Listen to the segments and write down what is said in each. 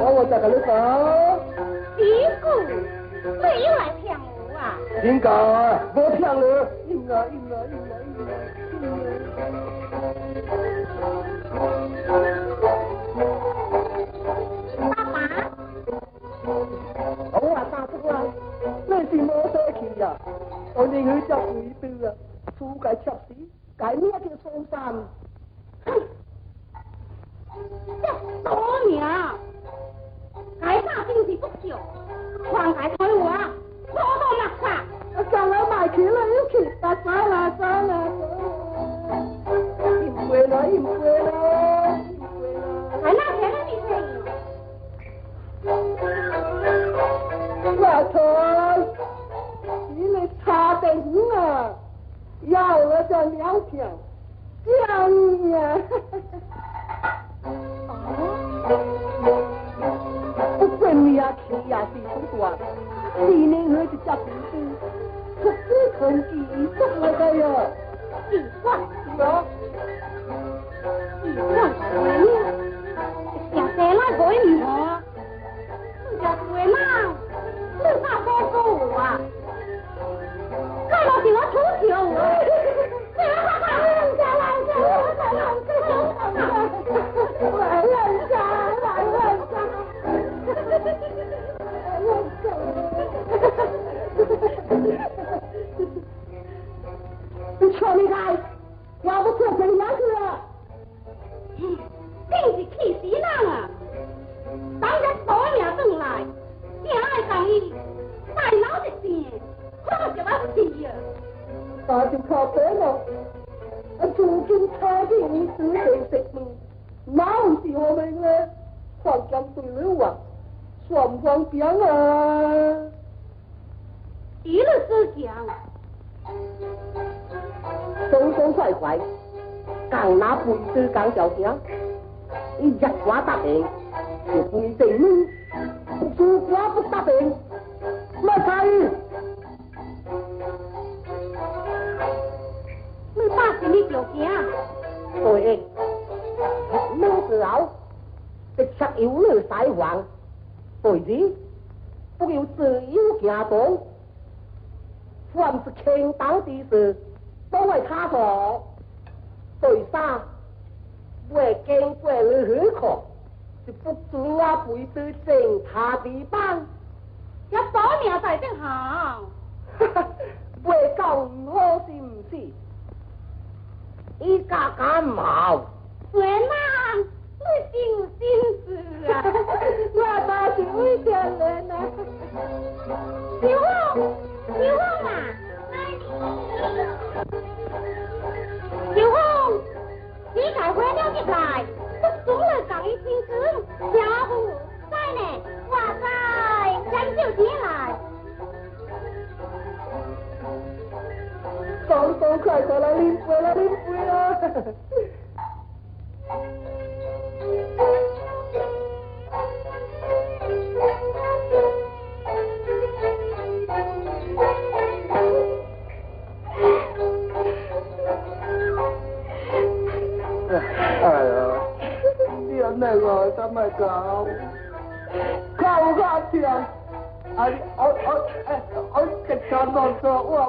我在这你等。别姑，没有来骗我啊？应该，我骗你。应该，应该，应该，应该，应该。爸爸，我话大叔啊，你是冇得去呀？我宁愿叫鬼兵啊，出街吃屎，该灭。买菜我，我你买去了，你去？回来你回来，你？我，那得啊，要我这两条，讲你呀。管呀，去呀，是不管，今年我就叫平平，出子同计，出来个哟，几万哟。几万岁呀！下山来过年哦，自家岁嘛，没啥好过啊，看到给我出球你瞧你看，要不做成样子了？真是气死人啊！当家多年等来，恋爱上瘾，大脑的病，可就要死呀！那就靠这了。啊，如今差的你只能食物，哪是我们呢？黄江水流啊，双方边啊！一日之讲，松松快快，讲拿杯子刚叫声，你一寡答应，就不正路；如果不答应，没参与。你打死你就惊，对，没时候，直接有你使唤，对子，不要自由行动。凡是轻当的事，都为他做。对三，未经过你许可，就不准我背对正他地班。一保命在正行，哈哈，未够唔好是唔是？依家感冒，水嘛，你真有心思啊！我倒是会点人啊。小凤，小凤啊，小凤，你才回了进来，不准来讲一听歌，小虎在呢，我在，咱就进来。爽爽快快来领杯啦，领杯啦！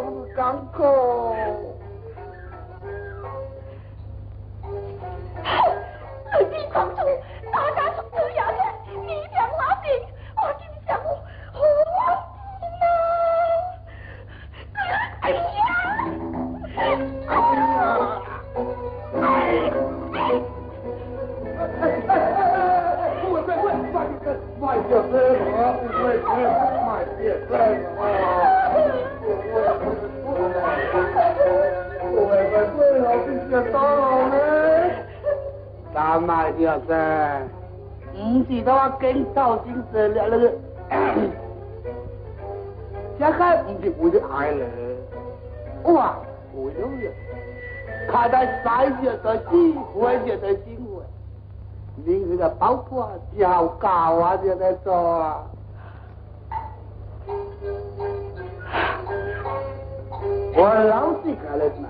这，我不还唔是为了爱人，哇，为了呀，看到三月的机会，月的机会，你那个包括较高啊，就在做啊。我老是看了嘛，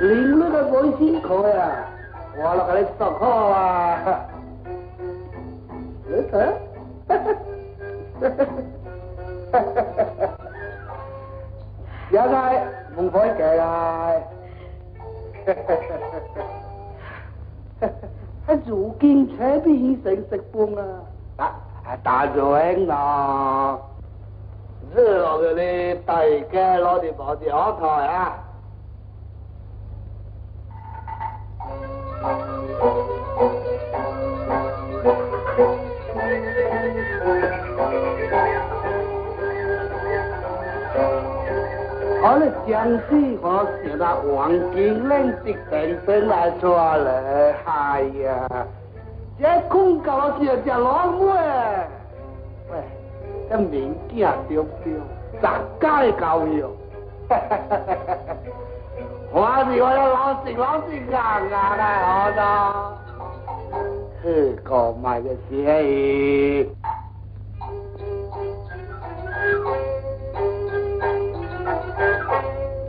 领那个微信课呀。我了给你上课啊！你 看，现在唔可以给啦，还如今车边成食饭啊！啊，大嘴啊！热落嘅咧，大家攞啲包子好台啊！江西话写那黄金冷的等等来做了，哎呀，这空搞了些只老母哎，喂，这名件丢丢，杂家的教育，哈哈哈哈哈哈！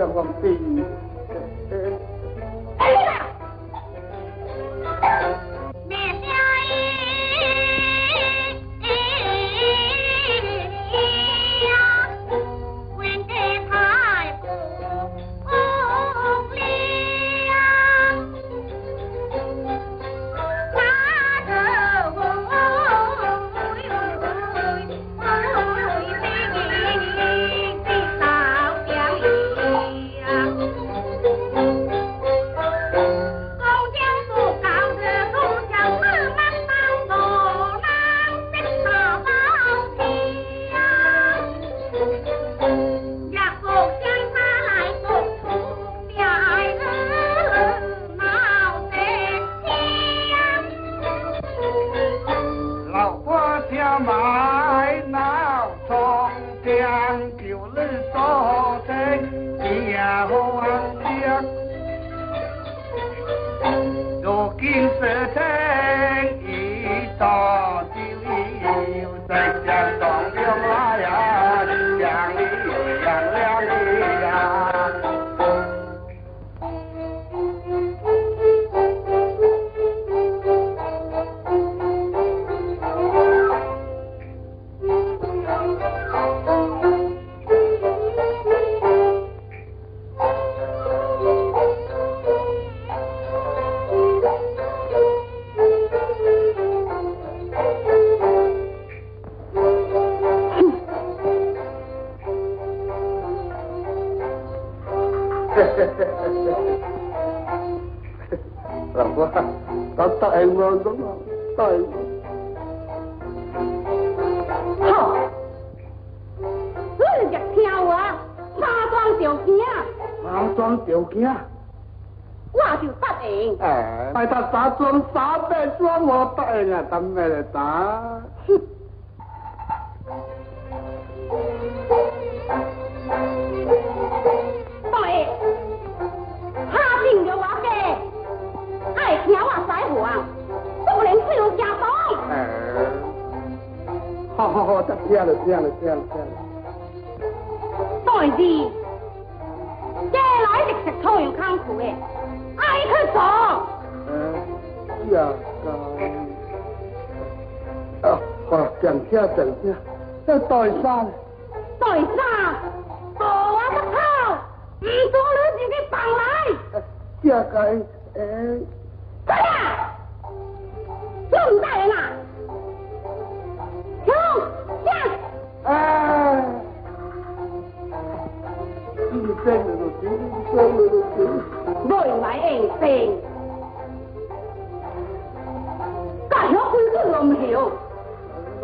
给小皇帝。我答应啊，等咩来打？对，他定着我嘅，爱听我使唤，不能只有家东。哎，好好好，他听了听了听了听了。代志，借来直食草药康苦嘅，爱去做。嗯，呀个，啊，好，等下等下，要代山。代啥？做我不好，唔做你自己放来。这个，诶，快呀！就唔得人啦，冲下！哎，你真了都真，真了都真。未来硬性，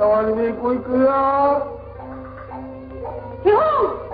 那你规矩啊？冲来！多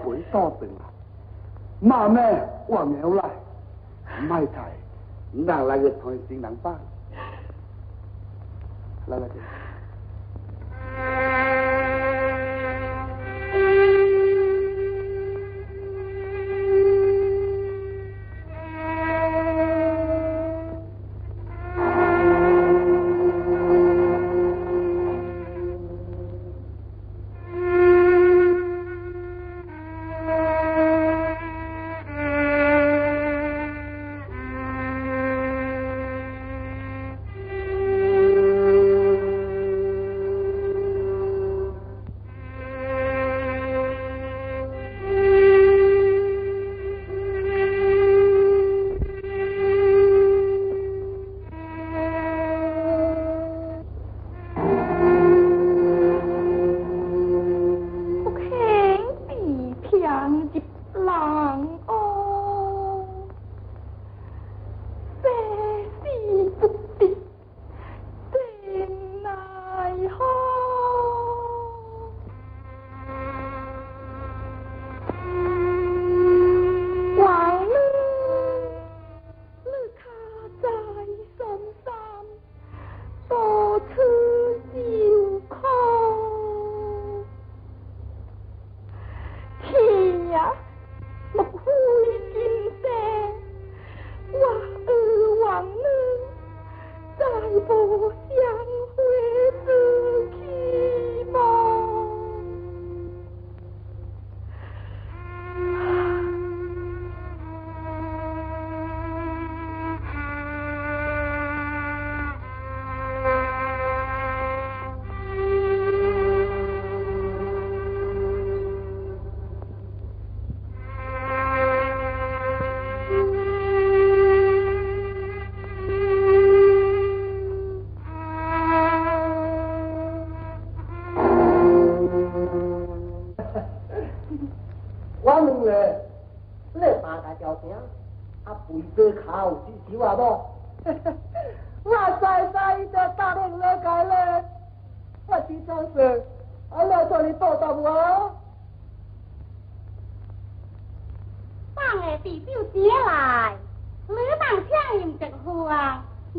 鬼多病啦，骂咩我没有来，卖台，哪来个同性人吧？来来来。างจิบหลาง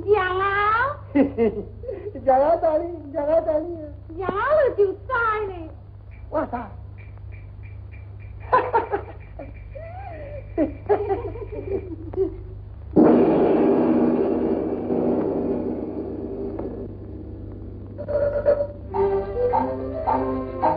jangal jangal tali jangal tali jangal itu sai ni wah sai Thank you.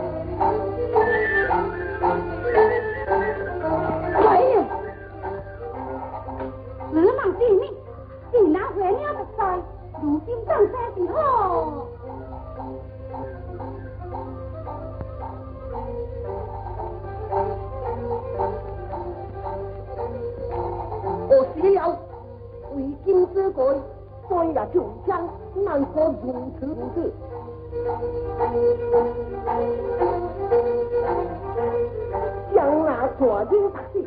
呀就将难和永成同志。将那左军大帅，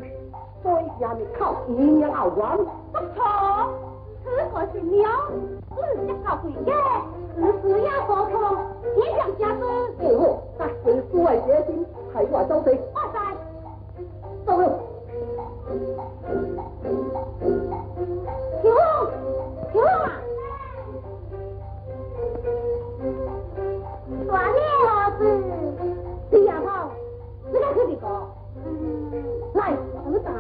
所以下面靠你娘。不错，此个是鸟，不是家鬼耶，是也不从，天降家子。哦，那是所谓决心，还我招谁？我在，到了。停！了！锻炼好事，对好，来，我们打。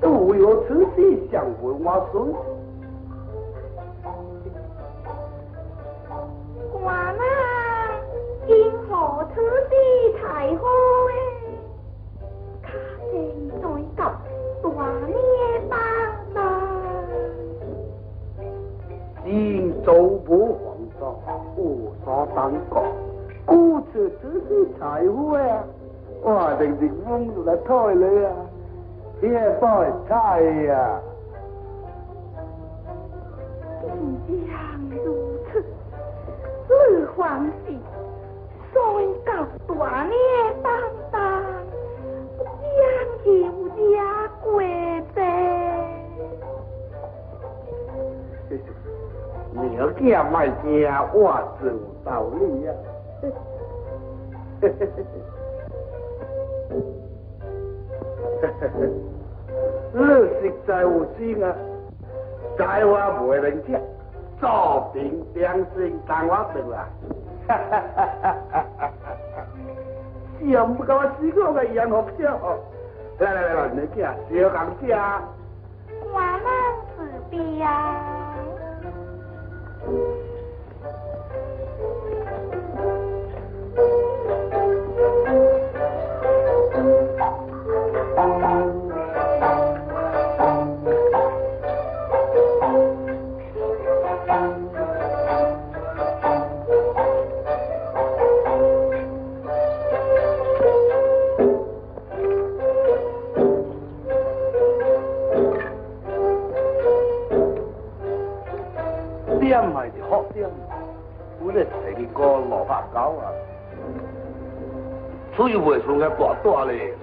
都为我此时想问我孙。寡人因何此地太好诶？卡正在及大年当当。今早不黄道，无所当讲，故此此时才会啊！我定定蒙住来胎你啊，别拜菜呀！既然如此，你还是再到大年当当，将有家归呗。苗姐卖家，我自有道理呀、你实在有心啊，在 我袂能吃，做平良心当我回来。想不到我死个个杨学笑，来来来来，你姐小讲吃。寡人自便。点所以袂算个大大咧。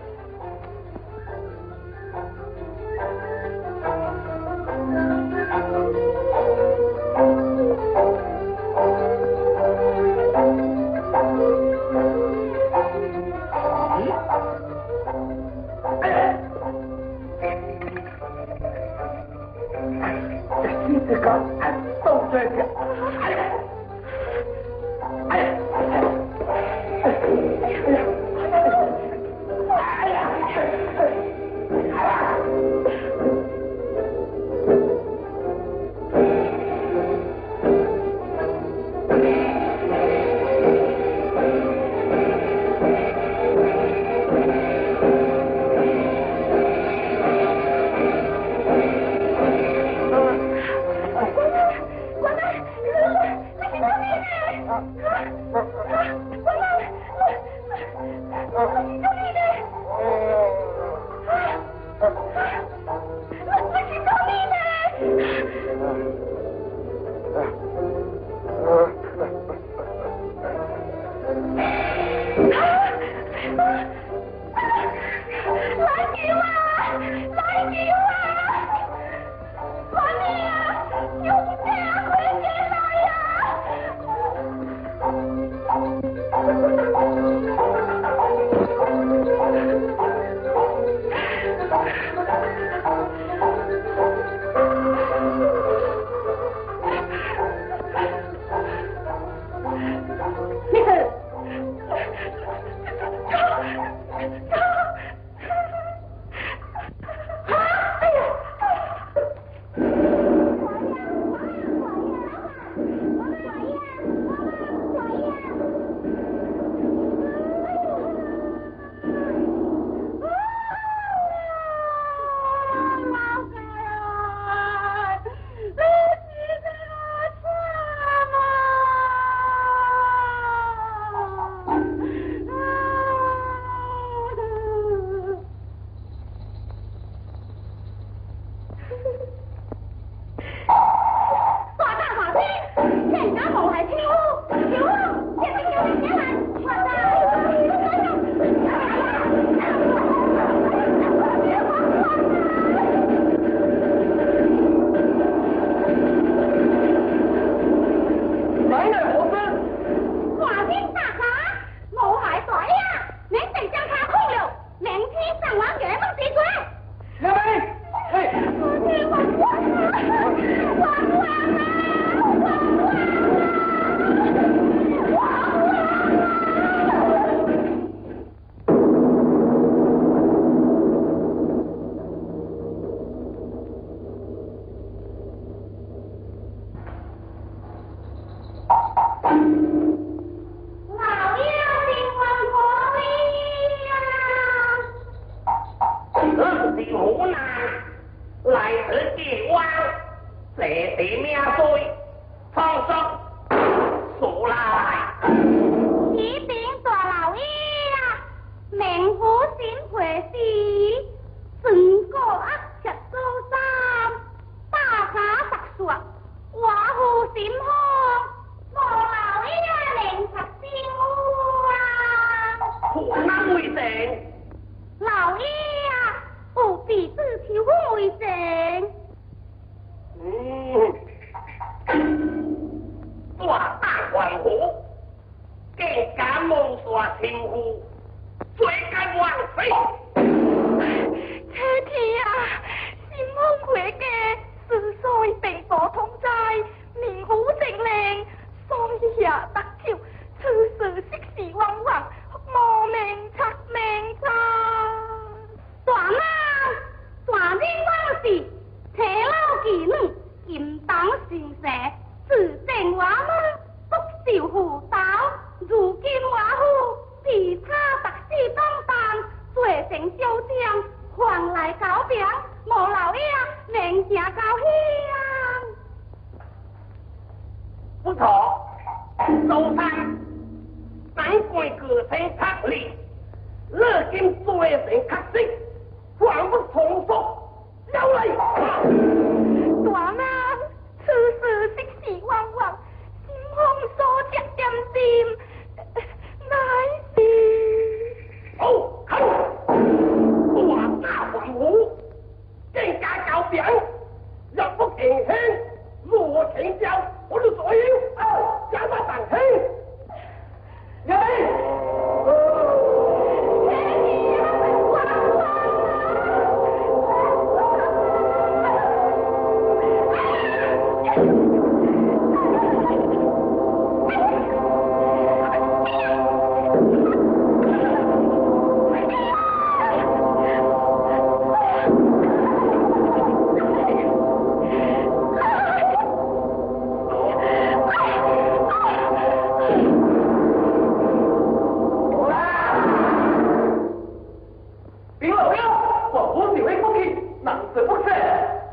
it.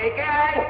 ពេកគេហើយ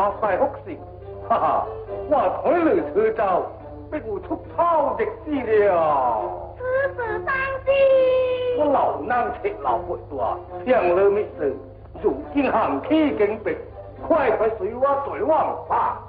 抓往山西服侍。哈哈，我看你迟早必有出头日子了。此事当知。我老难吃老不大，听了没事，如今行天经别，快快随我在往吧。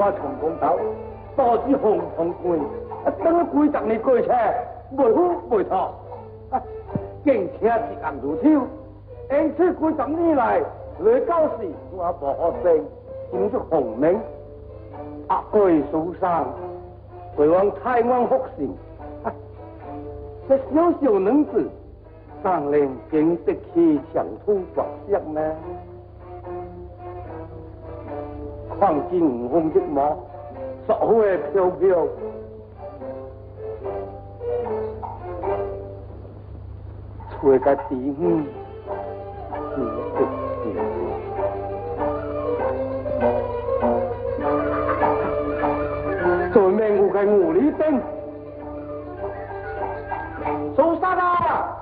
我从公道，导致红红官，啊，等了几十年过车，未好未错，啊，竟请一人如手，因此几十年来，来到时我无好生，进入红名，啊，贵书生，回往台湾服侍。这小小能子，上能经得起长途跋涉呢？况见五风一马，索好的飘飘，找个地方是的是。在面有个狐狸精。苏生啊，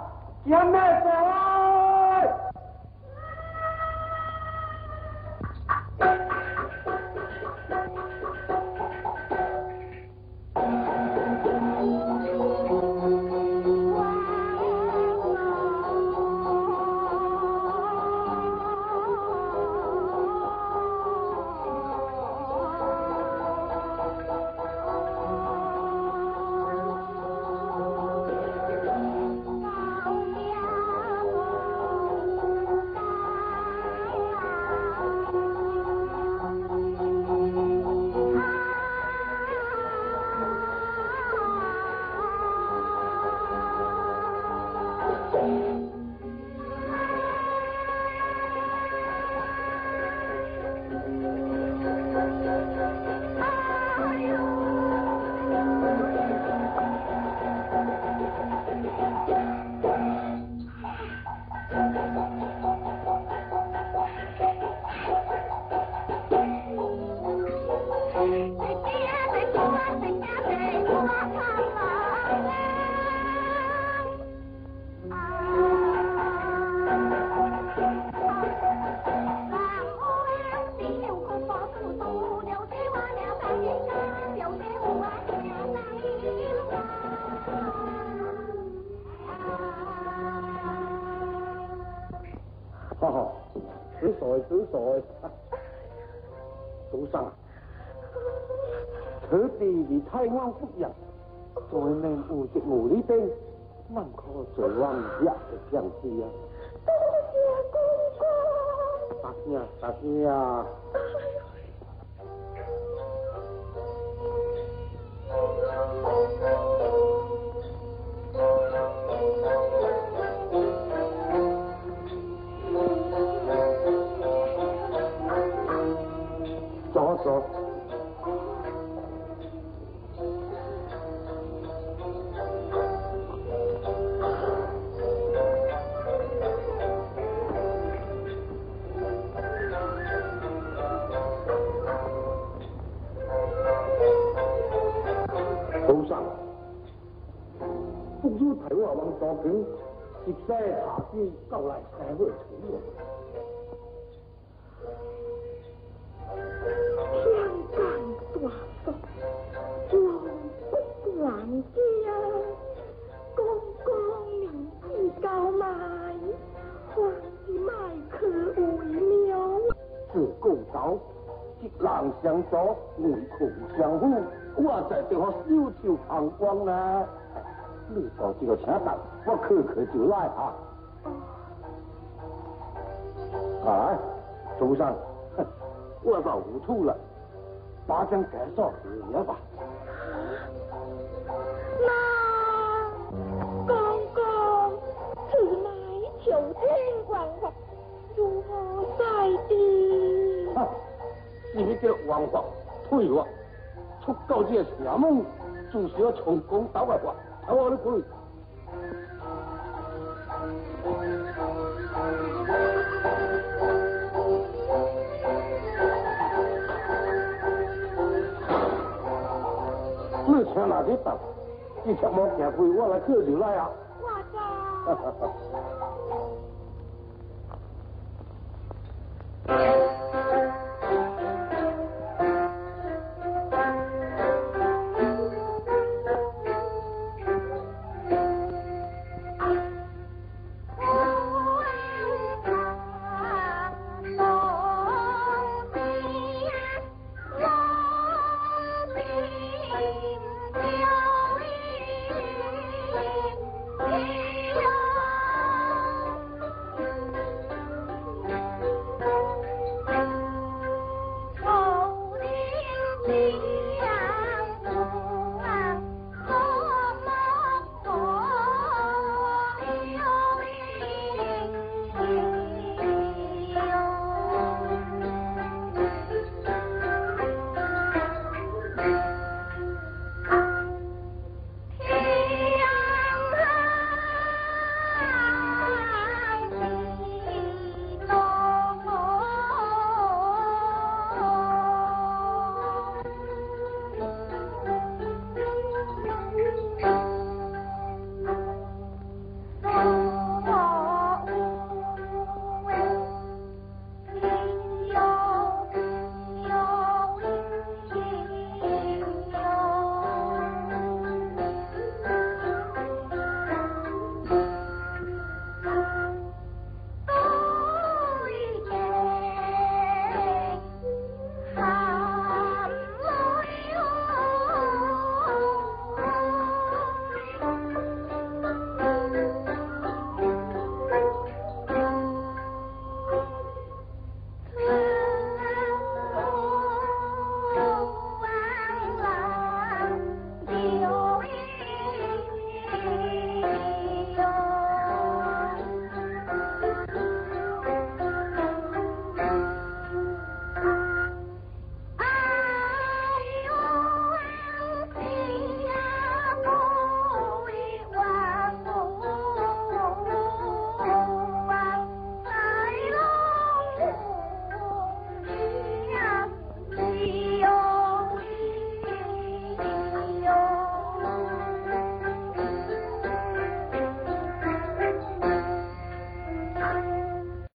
哈哈，真帅真帅！祖 上，此地而太安福人，在命无极无里边，万可最往日的相思啊！大声大声！走机到来社会处理。天干大福，王不管家，公公名气高迈，还是迈去为妙。自古道，一人相助，为穷相扶。我在对我手手旁观呢。你到这个车站，我去去就来啊。哎，祖上，我到糊涂了，把将介绍给你吧。那公公，此乃求天官法，如何在的？啊，你这王法退我，出到这衙门，就是要从公道的话，睇我的鬼。哪里等？你请我行开，我来去就来啊！我知。